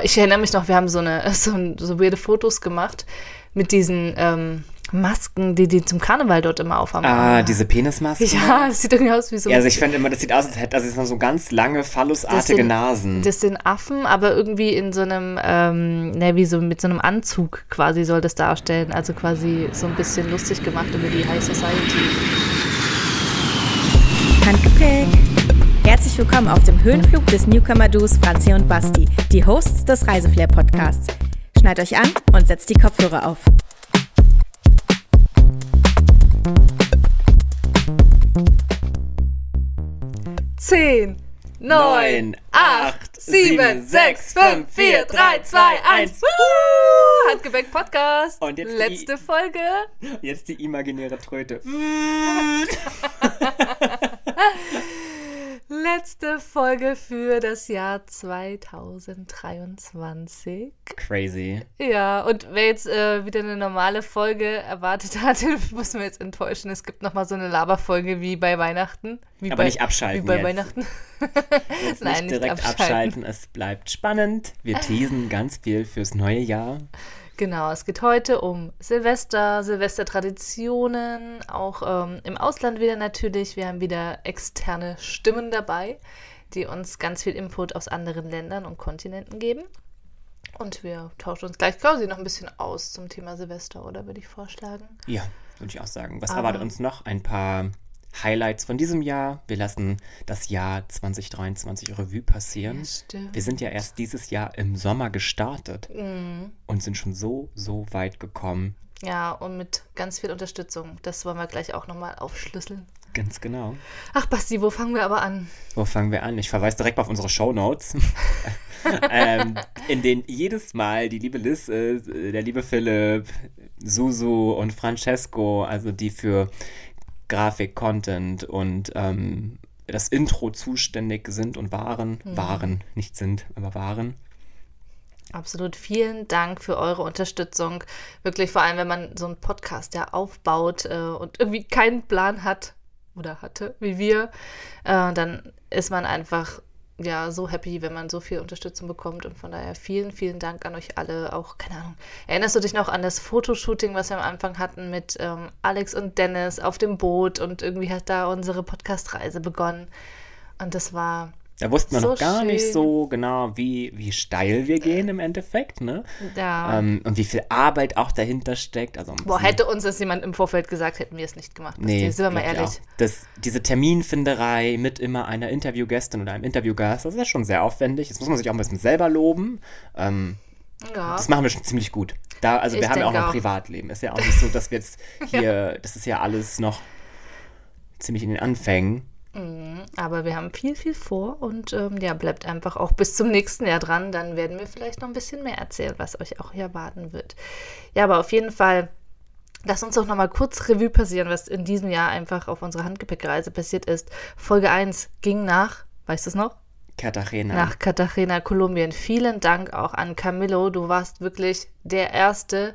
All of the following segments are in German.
Ich erinnere mich noch, wir haben so eine so, so weirde Fotos gemacht mit diesen ähm, Masken, die die zum Karneval dort immer aufhaben. Ah, diese Penismasken? Ja, das sieht irgendwie aus wie so. Ja, also ich finde immer, das sieht aus, als hätte das ist so ganz lange phallusartige Nasen. Das sind Affen, aber irgendwie in so einem, ähm, ne, wie so mit so einem Anzug quasi soll das darstellen. Also quasi so ein bisschen lustig gemacht über die High Society. Handgepäck. Herzlich willkommen auf dem Höhenflug des Newcomer-Duos Franzi und Basti, die Hosts des Reiseflair-Podcasts. Schneid euch an und setzt die Kopfhörer auf. Zehn, neun, acht, sieben, sechs, fünf, vier, drei, zwei, eins. Handgepäck Podcast. Und jetzt die- Letzte Folge. Jetzt die imaginäre Tröte. Letzte Folge für das Jahr 2023. Crazy. Ja, und wer jetzt äh, wieder eine normale Folge erwartet hat, muss man jetzt enttäuschen. Es gibt nochmal so eine Laberfolge wie bei Weihnachten. Wie Aber bei, nicht abschalten Wie bei jetzt. Weihnachten. Jetzt Nein, nicht nicht direkt abschalten. abschalten. Es bleibt spannend. Wir teasen ganz viel fürs neue Jahr. Genau, es geht heute um Silvester, Silvestertraditionen, auch ähm, im Ausland wieder natürlich. Wir haben wieder externe Stimmen dabei, die uns ganz viel Input aus anderen Ländern und Kontinenten geben. Und wir tauschen uns gleich quasi noch ein bisschen aus zum Thema Silvester, oder würde ich vorschlagen? Ja, würde ich auch sagen. Was Aber- erwartet uns noch? Ein paar Highlights von diesem Jahr. Wir lassen das Jahr 2023 Revue passieren. Ja. Wir sind ja erst dieses Jahr im Sommer gestartet Mhm. und sind schon so, so weit gekommen. Ja, und mit ganz viel Unterstützung. Das wollen wir gleich auch nochmal aufschlüsseln. Ganz genau. Ach, Basti, wo fangen wir aber an? Wo fangen wir an? Ich verweise direkt auf unsere Shownotes, ähm, in denen jedes Mal die liebe Liz, äh, der liebe Philipp, Susu und Francesco, also die für Grafik, Content und ähm, das Intro zuständig sind und waren, waren, nicht sind, aber waren. Absolut. Vielen Dank für eure Unterstützung. Wirklich, vor allem, wenn man so einen Podcast ja aufbaut äh, und irgendwie keinen Plan hat oder hatte, wie wir, äh, dann ist man einfach ja so happy, wenn man so viel Unterstützung bekommt. Und von daher vielen, vielen Dank an euch alle. Auch, keine Ahnung, erinnerst du dich noch an das Fotoshooting, was wir am Anfang hatten mit ähm, Alex und Dennis auf dem Boot und irgendwie hat da unsere Podcast-Reise begonnen. Und das war Da wussten wir So noch gar nicht schön. so genau, wie, wie steil wir gehen im Endeffekt, ne? ja. Ähm, und wie viel Arbeit auch dahinter steckt. Also, Boah, hätte uns das jemand im Vorfeld gesagt, hätten wir es nicht gemacht. Nee, sind wir mal ehrlich. Das, diese Terminfinderei mit immer einer Interviewgästin oder einem Interviewgast, das ist schon sehr aufwendig. Das muss man sich auch ein bisschen selber loben. Ähm, Ja. Das machen wir schon ziemlich gut. Da, also Ich wir haben ja auch noch auch. Privatleben. Ist ja auch nicht so, dass wir jetzt hier, das ist ja alles noch ziemlich in den Anfängen. Aber wir haben viel, viel vor und ähm, ja, bleibt einfach auch bis zum nächsten Jahr dran. Dann werden wir vielleicht noch ein bisschen mehr erzählen, was euch auch hier erwarten wird. Ja, aber auf jeden Fall, lasst uns doch nochmal kurz Revue passieren, was in diesem Jahr einfach auf unserer Handgepäckreise passiert ist. Folge 1 ging nach, weißt du es noch? Cartagena. nach Cartagena, Kolumbien. Vielen Dank auch an Camillo. Du warst wirklich der Erste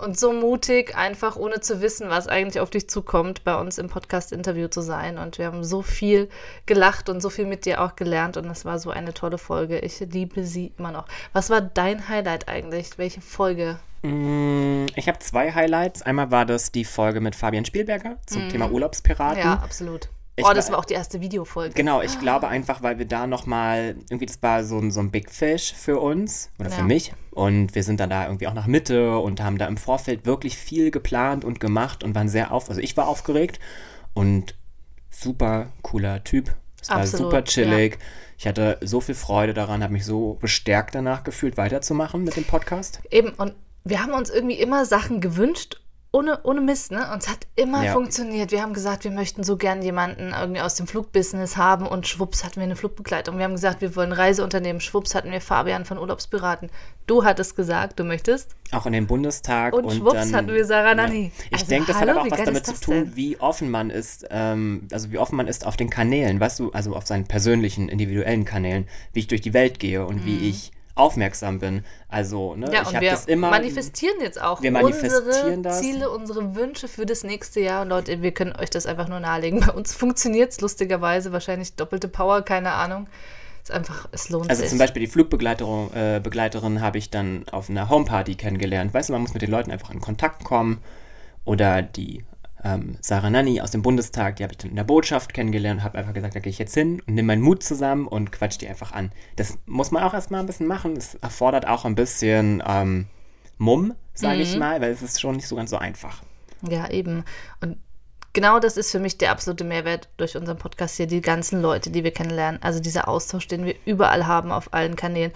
und so mutig, einfach ohne zu wissen, was eigentlich auf dich zukommt, bei uns im Podcast-Interview zu sein. Und wir haben so viel gelacht und so viel mit dir auch gelernt. Und es war so eine tolle Folge. Ich liebe sie immer noch. Was war dein Highlight eigentlich? Welche Folge? Mm, Ich habe zwei Highlights. Einmal war das die Folge mit Fabian Spielberger zum Thema Urlaubspiraten. Ja, absolut. Ich oh, das war- auch die erste Videofolge. Genau, ich glaube einfach, weil wir da nochmal, irgendwie, das war so ein, so ein Big Fish für uns oder für Ja. mich. Und wir sind dann da irgendwie auch nach Mitte und haben da im Vorfeld wirklich viel geplant und gemacht und waren sehr auf, also ich war aufgeregt und super cooler Typ. Es war Absolut, super chillig. Ich hatte so viel Freude daran, habe mich so bestärkt danach gefühlt, weiterzumachen mit dem Podcast. Eben, und wir haben uns irgendwie immer Sachen gewünscht, ohne, ohne Mist, ne? Und es hat immer Ja. funktioniert. Wir haben gesagt, wir möchten so gern jemanden irgendwie aus dem Flugbusiness haben und schwupps hatten wir eine Flugbegleitung. Wir haben gesagt, wir wollen Reiseunternehmen, schwupps hatten wir Fabian von Urlaubspiraten. Du hattest gesagt, du möchtest. Auch in den Bundestag. Und schwupps dann, hatten wir Sarah Nani. Ich Also, denke, das hat hallo, aber auch was damit zu tun, denn? wie offen man ist, ähm, also wie offen man ist auf den Kanälen, weißt du, also auf seinen persönlichen, individuellen Kanälen, wie ich durch die Welt gehe und wie ich aufmerksam bin. Also, ne. Ja, ich habe wir das immer. manifestieren jetzt auch Wir manifestieren unsere das. Ziele, unsere Wünsche für das nächste Jahr. Und Leute, wir können euch das einfach nur nahelegen. Bei uns funktioniert es lustigerweise, wahrscheinlich doppelte Power, keine Ahnung. ist einfach, es lohnt Also sich. zum Beispiel die Flugbegleiterin äh, Begleiterin habe ich dann auf einer Homeparty kennengelernt. Weißt du, man muss mit den Leuten einfach in Kontakt kommen. Oder die ähm, Sarah Nanni aus dem Bundestag, die habe ich dann in der Botschaft kennengelernt, habe einfach gesagt, da gehe ich jetzt hin und nehme meinen Mut zusammen und quatsch die einfach an. Das muss man auch erstmal ein bisschen machen. Das erfordert auch ein bisschen ähm, Mumm, sage ich mal, weil es ist schon nicht so ganz so einfach. Ja, eben. Und genau das ist für mich der absolute Mehrwert durch unseren Podcast hier, die ganzen Leute, die wir kennenlernen. Also dieser Austausch, den wir überall haben auf allen Kanälen.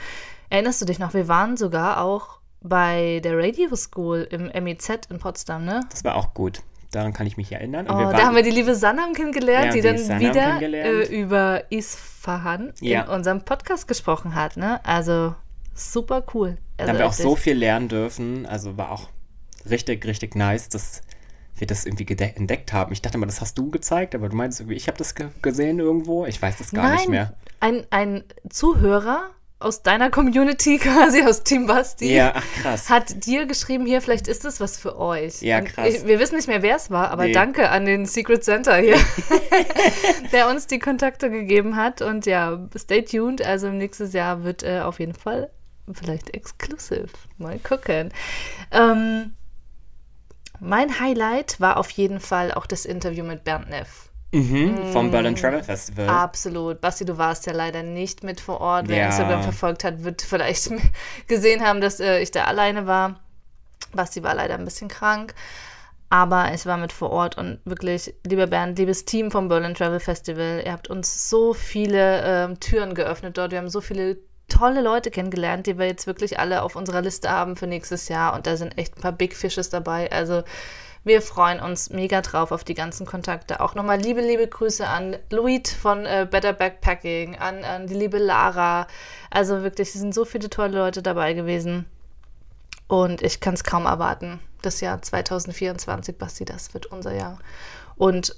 Erinnerst du dich noch, wir waren sogar auch bei der Radio School im MIZ in Potsdam, ne? Das war auch gut. Daran kann ich mich erinnern. Und Oh, da haben wir die liebe Sanam kennengelernt, Ja, die die dann Sanam wieder äh, über Isfahan Ja. in unserem Podcast gesprochen hat, ne? Also super cool. Da Also haben wir auch so viel lernen dürfen. Also war auch richtig, richtig nice, dass wir das irgendwie entdeckt haben. Ich dachte mal, das hast du gezeigt, aber du meinst irgendwie, ich habe das ge gesehen irgendwo. Ich weiß das gar Nein, nicht mehr. Ein, ein Zuhörer aus deiner Community, quasi aus Team Basti, Ja, ach krass. hat dir geschrieben, hier, vielleicht ist es was für euch. Ja, krass. ich- Wir wissen nicht mehr, wer es war, aber Nee. danke an den Secret Center hier, der uns die Kontakte gegeben hat. Und ja, stay tuned. Also nächstes Jahr wird äh, auf jeden Fall vielleicht exklusiv. Mal gucken. Ähm, mein Highlight war auf jeden Fall auch das Interview mit Bernd Neff. Mhm, vom Berlin Travel Festival. Absolut. Basti, du warst ja leider nicht mit vor Ort. Wer Ja. Instagram verfolgt hat, wird vielleicht gesehen haben, dass äh, ich da alleine war. Basti war leider ein bisschen krank. Aber ich war mit vor Ort und wirklich, lieber Bernd, liebes Team vom Berlin Travel Festival, ihr habt uns so viele ähm, Türen geöffnet dort. Wir haben so viele tolle Leute kennengelernt, die wir jetzt wirklich alle auf unserer Liste haben für nächstes Jahr. Und da sind echt ein paar Big Fishes dabei. Also wir freuen uns mega drauf auf die ganzen Kontakte. Auch nochmal liebe, liebe Grüße an Luit von äh, Better Backpacking, an, an die liebe Lara. Also wirklich, es sind so viele tolle Leute dabei gewesen. Und ich kann es kaum erwarten. Das Jahr 2024, Basti, das wird unser Jahr. Und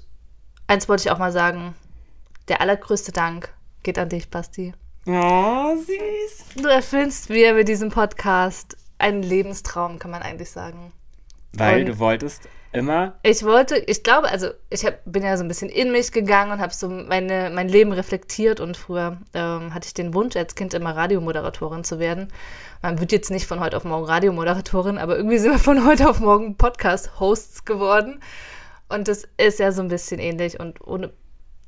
eins wollte ich auch mal sagen: Der allergrößte Dank geht an dich, Basti. Oh, süß. Du erfüllst mir mit diesem Podcast einen Lebenstraum, kann man eigentlich sagen. Weil Und- du wolltest immer. Ich wollte, ich glaube, also ich hab, bin ja so ein bisschen in mich gegangen und habe so meine, mein Leben reflektiert und früher ähm, hatte ich den Wunsch, als Kind immer Radiomoderatorin zu werden. Man wird jetzt nicht von heute auf morgen Radiomoderatorin, aber irgendwie sind wir von heute auf morgen Podcast-Hosts geworden. Und das ist ja so ein bisschen ähnlich und ohne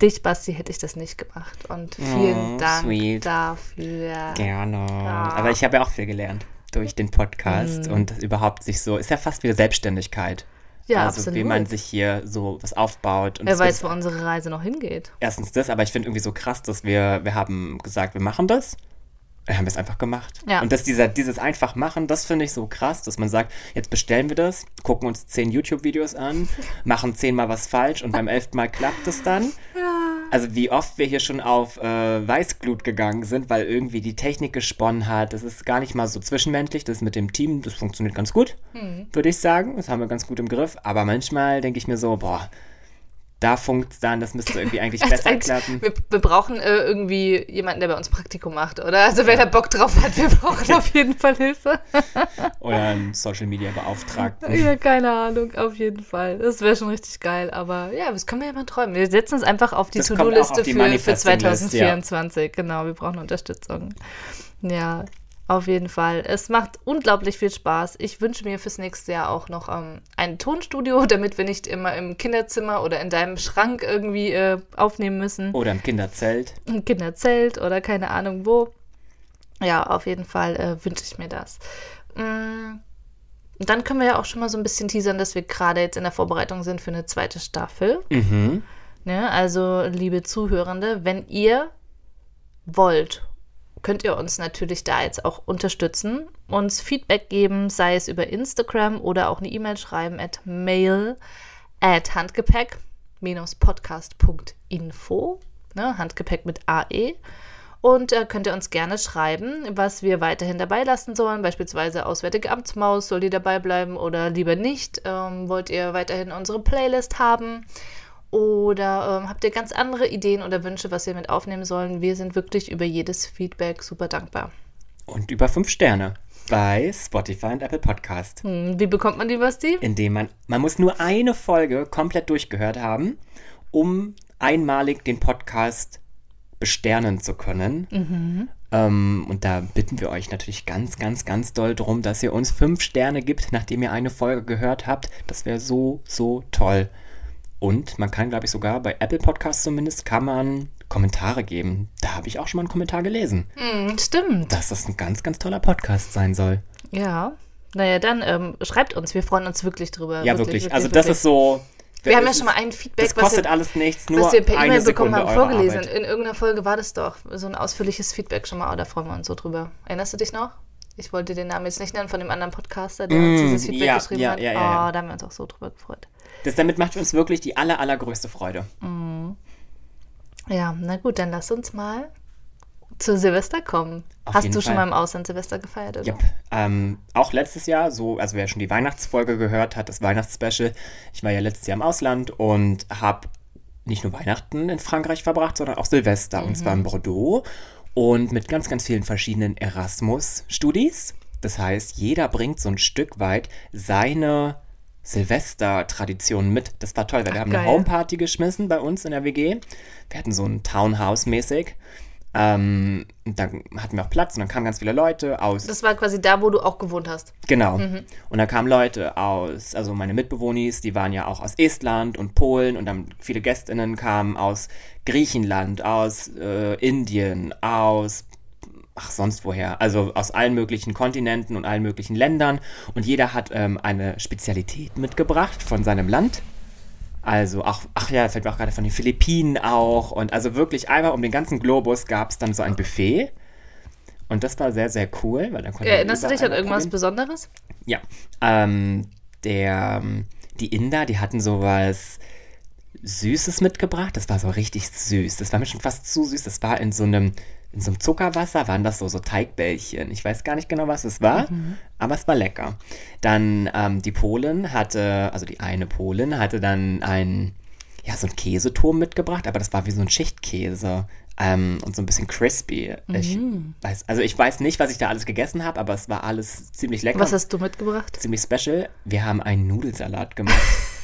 dich, Basti, hätte ich das nicht gemacht. Und vielen Oh, Dank sweet. dafür. Gerne. Ja. Aber ich habe ja auch viel gelernt durch den Podcast Mhm. und überhaupt sich so, ist ja fast wieder Selbstständigkeit. Ja, also absolut. wie man sich hier so was aufbaut. Und Wer weiß, wo unsere Reise noch hingeht. erstens das, aber ich finde irgendwie so krass, dass wir, wir haben gesagt, wir machen das. Wir haben es einfach gemacht. Ja. Und dass dieser, dieses einfach machen, das finde ich so krass, dass man sagt, jetzt bestellen wir das, gucken uns zehn YouTube-Videos an, machen zehnmal was falsch und beim elften Mal klappt es dann. Also wie oft wir hier schon auf äh, Weißglut gegangen sind, weil irgendwie die Technik gesponnen hat. Das ist gar nicht mal so zwischenmenschlich. Das mit dem Team, das funktioniert ganz gut, würde ich sagen. Das haben wir ganz gut im Griff. Aber manchmal denke ich mir so, boah, da funkt's dann, das müsste irgendwie eigentlich Also besser eigentlich- klappen. Wir, wir brauchen äh, irgendwie jemanden, der bei uns Praktikum macht, oder? Also wer da Bock drauf hat, wir brauchen auf jeden Fall Hilfe. Oder einen Social Media Beauftragten. ja, keine Ahnung, auf jeden Fall. Das wäre schon richtig geil. Aber ja, das können wir ja mal träumen. Wir setzen es einfach auf die To-Do-Liste für, für Manifesting-List, ja. 2024. Genau, wir brauchen Unterstützung. Ja, auf jeden Fall. Es macht unglaublich viel Spaß. Ich wünsche mir fürs nächste Jahr auch noch ähm, ein Tonstudio, damit wir nicht immer im Kinderzimmer oder in deinem Schrank irgendwie äh, aufnehmen müssen. Oder im Kinderzelt. ein Kinderzelt oder keine Ahnung wo. Ja, auf jeden Fall äh, wünsche ich mir das. Mm, Dann können wir ja auch schon mal so ein bisschen teasern, dass wir gerade jetzt in der Vorbereitung sind für eine zweite Staffel. Mhm. Ne? Also, liebe Zuhörende, wenn ihr wollt, könnt ihr uns natürlich da jetzt auch unterstützen, uns Feedback geben, sei es über Instagram oder auch eine E-Mail schreiben at mail at handgepäck-podcast.info. Ne? Handgepäck mit AE. Und äh, könnt ihr uns gerne schreiben, was wir weiterhin dabei lassen sollen. Beispielsweise Auswärtige Amtsmaus, soll die dabei bleiben oder lieber nicht? Ähm, wollt ihr weiterhin unsere Playlist haben? Oder ähm, habt ihr ganz andere Ideen oder Wünsche, was wir mit aufnehmen sollen? Wir sind wirklich über jedes Feedback super dankbar. Und über fünf Sterne bei Spotify und Apple Podcast. Hm, wie bekommt man die, Basti? Indem man, man muss nur eine Folge komplett durchgehört haben, um einmalig den Podcast besternen zu können. Ähm, und da bitten wir euch natürlich ganz, ganz, ganz doll drum, dass ihr uns fünf Sterne gibt, nachdem ihr eine Folge gehört habt. Das wäre so, so toll. Und man kann, glaube ich, sogar bei Apple Podcasts zumindest, kann man Kommentare geben. Da habe ich auch schon mal einen Kommentar gelesen, Hm, stimmt. dass das ein ganz, ganz toller Podcast sein soll. Ja. Naja, dann ähm, schreibt uns. Wir freuen uns wirklich drüber. Ja, wirklich. also das ist so. Wir haben ja schon mal ein Feedback, Das was kostet wir, alles nichts, nur was wir per E-Mail bekommen haben, vorgelesen. Arbeit. In irgendeiner Folge war das doch. So ein ausführliches Feedback schon mal. Oh, da freuen wir uns so drüber. Erinnerst du dich noch? Ich wollte den Namen jetzt nicht nennen von dem anderen Podcaster, der uns Mm, dieses Feedback ja, geschrieben ja, hat. ja, ja, ja. Oh, da haben wir uns auch so drüber gefreut. Das, damit macht uns wirklich die aller, allergrößte Freude. Ja, na gut, dann lass uns mal zu Silvester kommen. Auf Hast du schon Fall. mal im Ausland Silvester gefeiert, oder? Yep. Ähm, auch letztes Jahr, so, also wer schon die Weihnachtsfolge gehört hat, das Weihnachtsspecial, ich war ja letztes Jahr im Ausland und habe nicht nur Weihnachten in Frankreich verbracht, sondern auch Silvester. Und zwar in Bordeaux und mit ganz, ganz vielen verschiedenen Erasmus-Studis. Das heißt, jeder bringt so ein Stück weit seine Silvester-Tradition mit. Das war toll, weil wir Ach, haben geil. eine Homeparty geschmissen bei uns in der WG. Wir hatten so ein Townhouse-mäßig. Ähm, und da hatten wir auch Platz und dann kamen ganz viele Leute aus Das war quasi da, wo du auch gewohnt hast. Genau. Und da kamen Leute aus, also meine Mitbewohnis, die waren ja auch aus Estland und Polen und dann viele Gästinnen kamen aus Griechenland, aus äh, Indien, aus ach sonst woher, also aus allen möglichen Kontinenten und allen möglichen Ländern und jeder hat ähm, eine Spezialität mitgebracht von seinem Land. Also auch, ach ja, fällt mir auch gerade von den Philippinen auch und also wirklich einmal um den ganzen Globus gab es dann so ein Buffet. Und das war sehr, sehr cool, weil dann konnte Erinnerst du dich an irgendwas probieren. Besonderes? Ja. Ähm, der, ähm, die Inder, die hatten sowas Süßes mitgebracht. Das war so richtig süß. Das war mir schon fast zu süß. Das war in so einem, in so einem Zuckerwasser, waren das so, so Teigbällchen. Ich weiß gar nicht genau, was es war, aber es war lecker. Dann ähm, die Polen hatte, also die eine Polin hatte dann ein, ja, so ein Käseturm mitgebracht, aber das war wie so ein Schichtkäse. Ähm, und so ein bisschen crispy. Ich weiß, also ich weiß nicht, was ich da alles gegessen habe, aber es war alles ziemlich lecker Was hast du mitgebracht? ziemlich special. Wir haben einen Nudelsalat gemacht.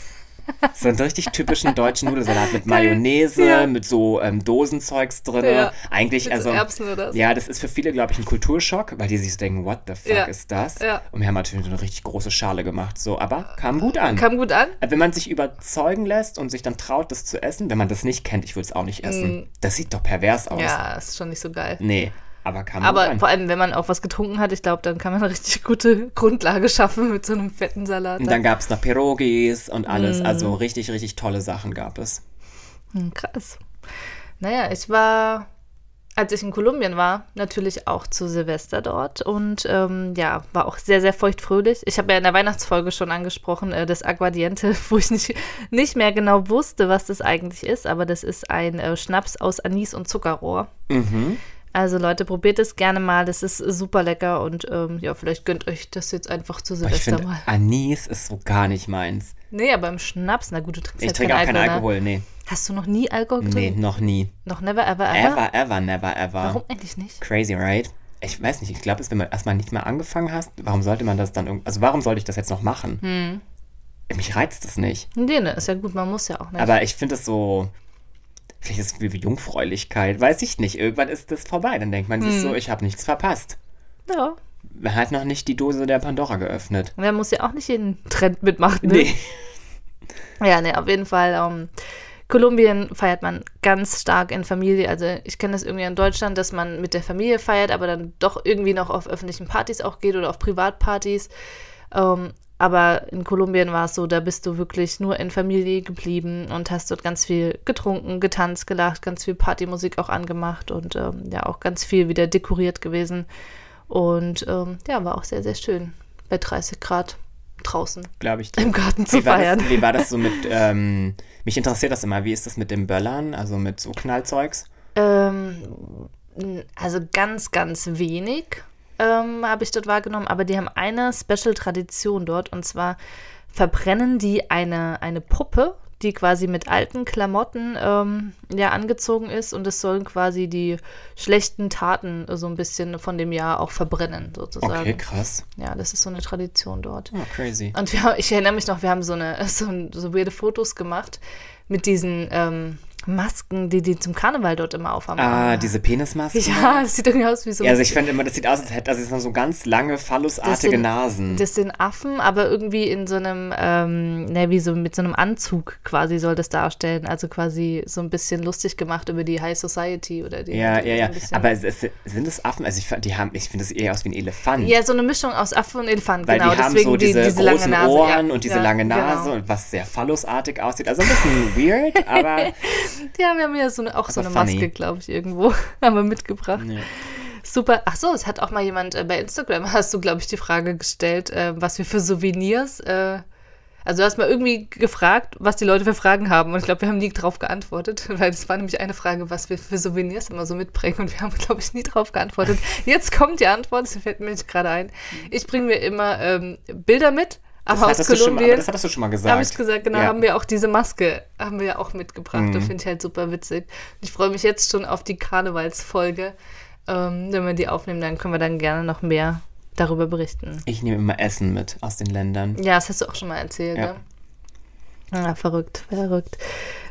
so einen richtig typischen deutschen Nudelsalat mit Mayonnaise, Ja. mit so ähm, Dosenzeugs drin. Ja. Eigentlich, Mit so also. Erbsen oder so. Ja, das ist für viele, glaube ich, ein Kulturschock, weil die sich so denken, what the fuck Ja. ist das? Und wir haben natürlich so eine richtig große Schale gemacht. So, aber kam gut an. Kam gut an? Wenn man sich überzeugen lässt und sich dann traut, das zu essen, wenn man das nicht kennt, ich würde es auch nicht essen. Das sieht doch pervers aus. Mm. Ja, ist schon nicht so geil. Nee, aber kam gut Aber an. vor allem, wenn man auch was getrunken hat, ich glaube, dann kann man eine richtig gute Grundlage schaffen mit so einem fetten Salat. Und dann gab es noch Pierogis und alles. Mm. Also richtig, richtig tolle Sachen gab es. Hm, krass. Naja, ich war, als ich in Kolumbien war, natürlich auch zu Silvester dort und ähm, ja, war auch sehr, sehr feuchtfröhlich. Ich habe ja in der Weihnachtsfolge schon angesprochen, äh, das Aguardiente, wo ich nicht, nicht mehr genau wusste, was das eigentlich ist, aber das ist ein äh, Schnaps aus Anis und Zuckerrohr. Mhm. Also Leute, probiert es gerne mal, das ist super lecker und ähm, ja, vielleicht gönnt euch das jetzt einfach zu Aber ich Silvester finde, mal. Anis ist so gar nicht meins. Nee, aber im Schnaps, na gut, du trinkst Ich halt trinke auch keinen ne? Alkohol, nee. Hast du noch nie Alkohol Nee, getrunken? noch nie. Noch never, ever, ever? Ever, ever, never, ever. Warum eigentlich nicht? Crazy, right? Ich weiß nicht, ich glaube, wenn man erstmal nicht mehr angefangen hast, warum sollte man das dann irgendwie, also warum sollte ich das jetzt noch machen? Hm. Mich reizt das nicht. Nee, ne, ist ja gut, man muss ja auch nicht. Aber ich finde es so, vielleicht ist es wie Jungfräulichkeit, weiß ich nicht. Irgendwann ist das vorbei, dann denkt man sich Hm. so, ich habe nichts verpasst. ja, Man hat noch nicht die Dose der Pandora geöffnet. wer muss ja auch nicht jeden Trend mitmachen. Ne? Nee. Ja, ne, auf jeden Fall. Ähm, Kolumbien feiert man ganz stark in Familie. Also ich kenne das irgendwie in Deutschland, dass man mit der Familie feiert, aber dann doch irgendwie noch auf öffentlichen Partys auch geht oder auf Privatpartys. Ähm, aber in Kolumbien war es so, da bist du wirklich nur in Familie geblieben und hast dort ganz viel getrunken, getanzt, gelacht, ganz viel Partymusik auch angemacht und ähm, ja auch ganz viel wieder dekoriert gewesen. Und ähm, ja, war auch sehr, sehr schön bei 30 Grad draußen Glaube ich. im Garten zu Wie war, feiern. das, wie war das so mit, ähm, mich interessiert das immer, wie ist das mit dem Böllern, also mit so Knallzeugs? Ähm, also ganz, ganz wenig ähm, habe ich dort wahrgenommen, aber die haben eine Special-Tradition dort und zwar verbrennen die eine, eine Puppe, die quasi mit alten Klamotten ähm, ja angezogen ist und es sollen quasi die schlechten Taten so ein bisschen von dem Jahr auch verbrennen, sozusagen. Okay, krass. Ja, das ist so eine Tradition dort. Oh, crazy. Und wir, ich erinnere mich noch, wir haben so eine so, so weirde Fotos gemacht mit diesen, ähm, Masken, die die zum Karneval dort immer aufhaben. Ah, diese Penismasken? Ja, das sieht irgendwie aus wie so. Ja, also ich finde immer, das sieht aus, als hätte also so ganz lange, phallusartige sind- Nasen. Das sind Affen, aber irgendwie in so einem, ähm, ne, wie so mit so einem Anzug quasi soll das darstellen. Also quasi so ein bisschen lustig gemacht über die High Society oder die. ja, die ja, ja. Aber es, es, sind es Affen? Also ich, fand- die haben, ich finde es eher aus wie ein Elefant. Ja, so eine Mischung aus Affe und Elefant, Weil genau. die haben deswegen so diese, die, diese lange großen Nase. Ohren ja. und diese ja, lange Nase Genau. und was sehr phallusartig aussieht. Also ein bisschen weird, aber Ja, wir haben ja so eine, auch so Aber eine funny. Maske, glaube ich, irgendwo. haben wir mitgebracht. Ja. Super. Ach so, es hat auch mal jemand äh, bei Instagram, hast du, glaube ich, die Frage gestellt, äh, was wir für Souvenirs. Äh, also du hast mal irgendwie gefragt, was die Leute für Fragen haben. Und ich glaube, wir haben nie drauf geantwortet, weil das war nämlich eine Frage, was wir für Souvenirs immer so mitbringen. Und wir haben, glaube ich, nie drauf geantwortet. Jetzt kommt die Antwort, das fällt mir jetzt gerade ein. Ich bringe mir immer ähm, Bilder mit, das, aber aus hattest du schon mal, Kolumbien. das hattest du schon mal gesagt. Habe ich gesagt, genau, Ja. haben wir auch diese Maske, haben wir ja auch mitgebracht. Mhm. Das finde ich halt super witzig. Ich freue mich jetzt schon auf die Karnevalsfolge. Ähm, wenn wir die aufnehmen, dann können wir dann gerne noch mehr darüber berichten. Ich nehme immer Essen mit aus den Ländern. Ja, das hast du auch schon mal erzählt, Ja. ne? Ah, verrückt, verrückt.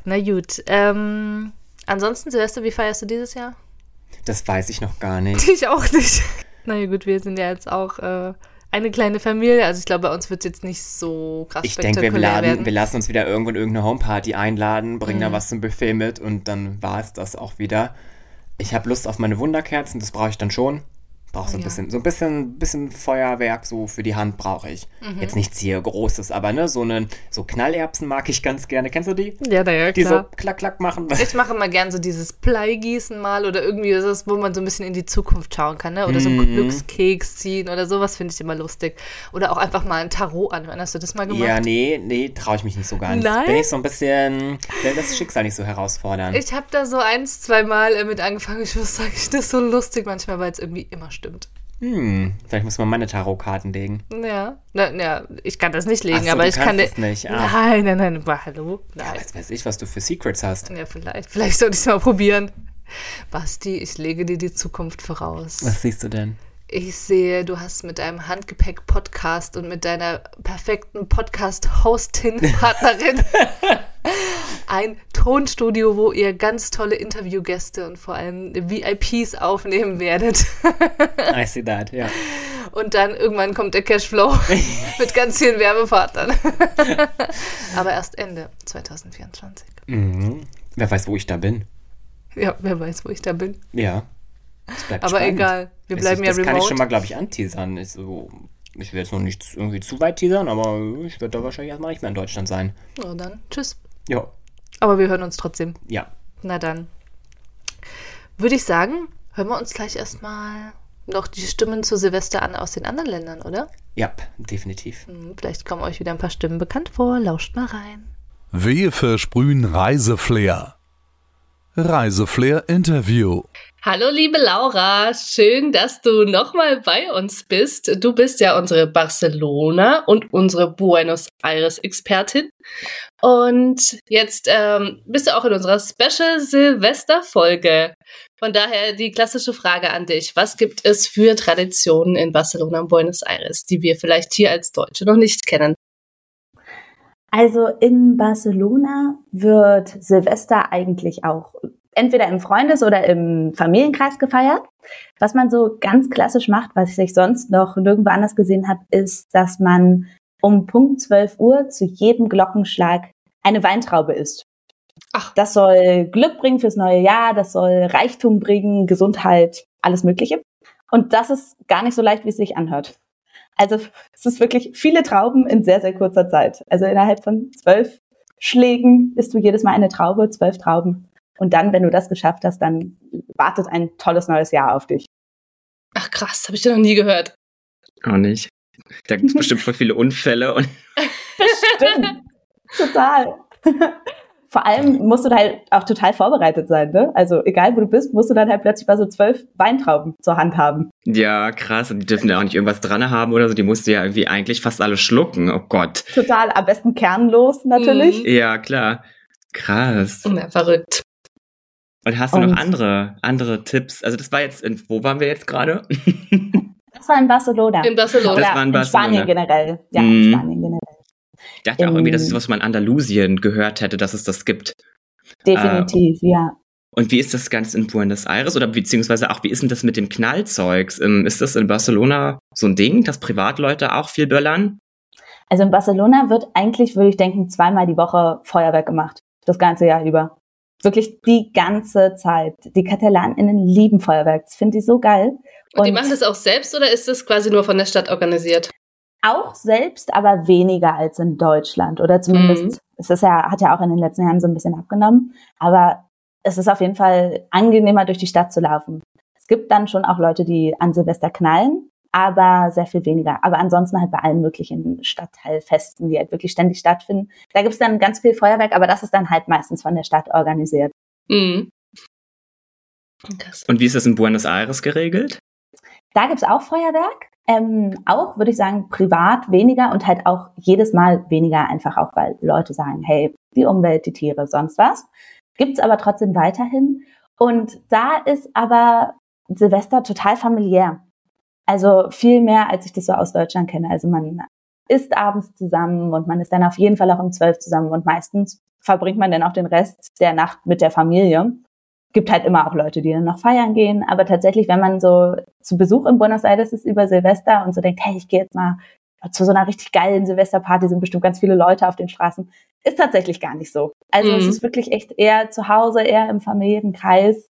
Na gut. Ähm, ansonsten, Silvester, wie feierst du dieses Jahr? Das weiß ich noch gar nicht. Ich auch nicht. Na ja, gut, wir sind ja jetzt auch äh, eine kleine Familie. Also ich glaube, bei uns wird es jetzt nicht so krass Ich denke, wir, spektakulär laden, werden. wir lassen uns wieder irgendwo in irgendeine Homeparty einladen, bringen da Mhm. was zum Buffet mit und dann war es das auch wieder. Ich habe Lust auf meine Wunderkerzen, das brauche ich dann schon. Brauche so ein Ja. bisschen, so ein bisschen, bisschen Feuerwerk so für die Hand brauche ich. Mhm. Jetzt nichts hier Großes, aber ne, so eine, so Knallerbsen mag ich ganz gerne. Kennst du die? ja, naja, Die klar. so klack klack machen. Ich mache immer gern so dieses Bleigießen mal oder irgendwie das ist, wo man so ein bisschen in die Zukunft schauen kann, ne? Oder so einen Mhm. Glückskeks ziehen oder sowas finde ich immer lustig. Oder auch einfach mal ein Tarot anhören. Hast du das mal gemacht? Ja, nee, nee, traue ich mich nicht so ganz. Nein? Bin ich so ein bisschen, will das Schicksal nicht so herausfordern. Ich habe da so eins, zwei Mal äh, mit angefangen. Ich muss sagen, ich das so lustig manchmal, weil es irgendwie immer stimmt. Hm, vielleicht muss man meine Tarotkarten legen. Ja, na, ja, ich kann das nicht legen, so, aber ich kann es nicht. Ah. Nein, nein, nein, aber hallo, nein. Was weiß ich, was du für Secrets hast. Ja, vielleicht, vielleicht sollte ich es mal probieren. Basti, ich lege dir die Zukunft voraus. Was siehst du denn? Ich sehe, du hast mit deinem Handgepäck-Podcast und mit deiner perfekten Podcast-Hostin-Partnerin ein Tonstudio, wo ihr ganz tolle Interviewgäste und vor allem VIPs aufnehmen werdet. I see that, ja. Und dann irgendwann kommt der Cashflow mit ganz vielen Werbepartnern. Aber erst Ende 2024. Mhm. Wer weiß, wo ich da bin. Ja, wer weiß, wo ich da bin. Ja. Das bleibt Aber spannend. egal, wir bleiben ja Das kann ich remote. schon mal, glaube ich, anteasern. Ich, so, ich will jetzt noch nicht irgendwie zu weit teasern, aber ich werde da wahrscheinlich erstmal nicht mehr in Deutschland sein. So, dann tschüss. Ja. Aber wir hören uns trotzdem. Ja. Na dann. Würde ich sagen, hören wir uns gleich erstmal noch die Stimmen zu Silvester an aus den anderen Ländern, oder? Ja, definitiv. Hm, Vielleicht kommen euch wieder ein paar Stimmen bekannt vor. Lauscht mal rein. Wir versprühen Reiseflair. Reiseflair Interview. Hallo liebe Laura, schön, dass du nochmal bei uns bist. Du bist ja unsere Barcelona und unsere Buenos Aires Expertin. Und jetzt ähm, bist du auch in unserer Special Silvester Folge. Von daher die klassische Frage an dich. Was gibt es für Traditionen in Barcelona und Buenos Aires, die wir vielleicht hier als Deutsche noch nicht kennen? Also in Barcelona wird Silvester eigentlich auch entweder im Freundes- oder im Familienkreis gefeiert. Was man so ganz klassisch macht, was ich sonst noch nirgendwo anders gesehen habe, ist, dass man um Punkt 12 Uhr zu jedem Glockenschlag eine Weintraube isst. Ach. Das soll Glück bringen fürs neue Jahr, das soll Reichtum bringen, Gesundheit, alles Mögliche. Und das ist gar nicht so leicht, wie es sich anhört. Also es ist wirklich viele Trauben in sehr, sehr kurzer Zeit. Also innerhalb von zwölf Schlägen isst du jedes Mal eine Traube, zwölf Trauben. Und dann, wenn du das geschafft hast, dann wartet ein tolles neues Jahr auf dich. Ach krass, habe ich dir noch nie gehört. Auch nicht. Da gibt es bestimmt voll viele Unfälle und Stimmt. total. Vor allem musst du da halt auch total vorbereitet sein, ne? Also egal wo du bist, musst du dann halt plötzlich mal so zwölf Weintrauben zur Hand haben. ja, krass. Und die dürfen ja auch nicht irgendwas dran haben oder so. Die musst du ja irgendwie eigentlich fast alle schlucken. Oh Gott. Total, am besten kernlos natürlich. Mhm. Ja, klar. Krass. Na, verrückt. Und hast du Und- noch andere, andere Tipps? Also das war jetzt, in, wo waren wir jetzt gerade? Das war in Barcelona. In Barcelona. Das war in in Barcelona. Spanien generell. Ja, Mhm. in Spanien generell. Ich dachte auch irgendwie, das ist was man in Andalusien gehört hätte, dass es das gibt. Definitiv, äh, ja. Und wie ist das Ganze in Buenos Aires oder beziehungsweise auch wie ist denn das mit dem Knallzeugs? Ähm, ist das in Barcelona so ein Ding, dass Privatleute auch viel böllern? Also in Barcelona wird eigentlich, würde ich denken, zweimal die Woche Feuerwerk gemacht. Das ganze Jahr über. Wirklich die ganze Zeit. Die KatalanInnen lieben Feuerwerk. Das finde ich so geil. Und, Und die machen das auch selbst oder ist das quasi nur von der Stadt organisiert? Auch selbst, aber weniger als in Deutschland. Oder zumindest, mhm. es ist ja, hat ja auch in den letzten Jahren so ein bisschen abgenommen. Aber es ist auf jeden Fall angenehmer, durch die Stadt zu laufen. Es gibt dann schon auch Leute, die an Silvester knallen, aber sehr viel weniger. Aber ansonsten halt bei allen möglichen Stadtteilfesten, die halt wirklich ständig stattfinden. Da gibt es dann ganz viel Feuerwerk, aber das ist dann halt meistens von der Stadt organisiert. Mhm. Und wie ist das in Buenos Aires geregelt? Da gibt es auch Feuerwerk. Ähm, auch, würde ich sagen, privat weniger und halt auch jedes Mal weniger, einfach auch, weil Leute sagen, hey, die Umwelt, die Tiere, sonst was. Gibt's aber trotzdem weiterhin. Und da ist aber Silvester total familiär. Also viel mehr, als ich das so aus Deutschland kenne. Also man isst abends zusammen und man ist dann auf jeden Fall auch um zwölf zusammen und meistens verbringt man dann auch den Rest der Nacht mit der Familie. Gibt halt immer auch Leute, die dann noch feiern gehen. Aber tatsächlich, wenn man so zu Besuch in Buenos Aires ist über Silvester und so denkt, hey, ich gehe jetzt mal zu so einer richtig geilen Silvesterparty sind bestimmt ganz viele Leute auf den Straßen. Ist tatsächlich gar nicht so. Also mhm. es ist wirklich echt eher zu Hause, eher im familiären Kreis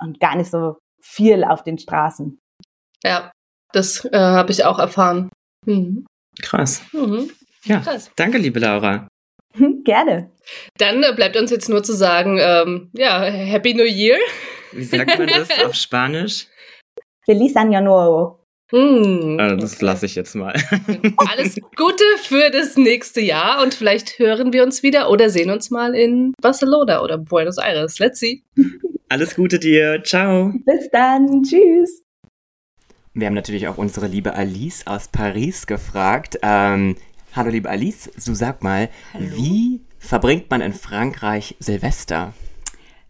und gar nicht so viel auf den Straßen. Ja, das äh, habe ich auch erfahren. Mhm. Krass. Mhm. Ja, Krass. danke, liebe Laura. Gerne. Dann äh, bleibt uns jetzt nur zu sagen, ähm, ja, Happy New Year. Wie sagt man das auf Spanisch? Feliz Año Nuevo. Hm. Also das lasse ich jetzt mal. Alles Gute für das nächste Jahr und vielleicht hören wir uns wieder oder sehen uns mal in Barcelona oder Buenos Aires. Let's see. Alles Gute dir. Ciao. Bis dann. Tschüss. Wir haben natürlich auch unsere liebe Alice aus Paris gefragt. Ähm, hallo liebe Alice, so sag mal, hallo. wie verbringt man in Frankreich Silvester?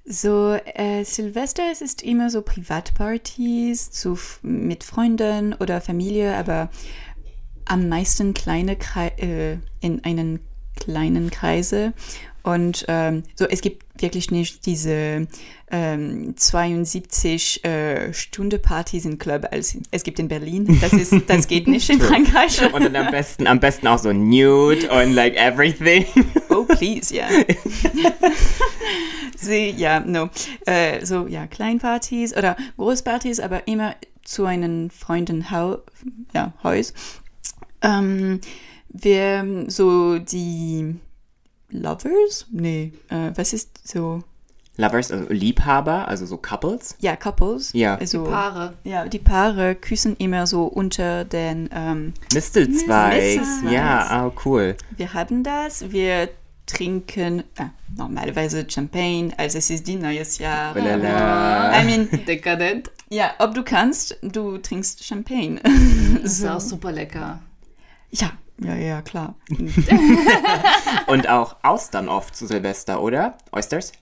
So, äh, Silvester, es ist immer so Privatpartys zu, mit Freunden oder Familie, aber am meisten kleine Kre äh, in einen kleinen Kreise. Und ähm, so, es gibt wirklich nicht diese ähm, 72 äh, Stunde Partys im Club, als es gibt in Berlin. Das ist, das geht nicht in Frankreich. Und dann am besten, am besten auch so nude und like everything. Oh please, ja. Yeah. Sie, ja, no. Äh, so, ja, Kleinpartys oder Großpartys, aber immer zu einem Freundenhaus. Ja, Haus. Ähm, wir, so die Lovers? Nee, äh, was ist so? Lovers, also Liebhaber, also so Couples? Ja, Couples. Ja. Also, die Paare. Ja, die Paare küssen immer so unter den ähm, Mistelzweig. Ja, oh, cool. Wir haben das. Wir trinken äh, normalerweise Champagne, also es ist die neues Jahr. Lala. I mean, dekadent. Ja, ob du kannst, du trinkst Champagne. Das ist auch super lecker. Ja, ja, ja, klar. Und auch Austern oft zu Silvester, oder? Oysters?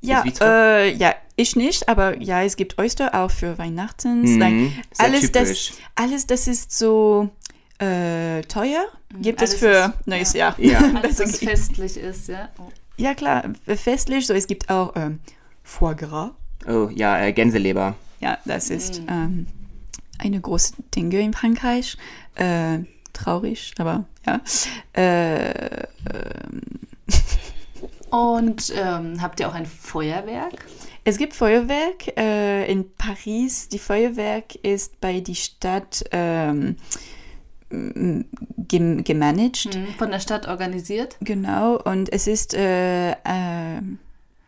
Ja, äh, ja, ich nicht, aber ja, es gibt Oyster auch für Weihnachten. Mhm, alles, das, alles, das ist so äh, teuer, mhm, gibt alles es für ist, neues ja. Jahr. Ja. Alles, was festlich ist, ja. Oh. Ja, klar, festlich. So, es gibt auch ähm, Foie Gras. Oh, ja, äh, Gänseleber. Ja, das ist mhm. ähm, eine große Dinge in Frankreich. Äh, traurig, aber ja. Äh, ähm. Und ähm, habt ihr auch ein Feuerwerk? Es gibt Feuerwerk äh, in Paris. Die Feuerwerk ist bei der Stadt ähm, gemanagt. Mhm, von der Stadt organisiert. Genau, und es ist äh, äh,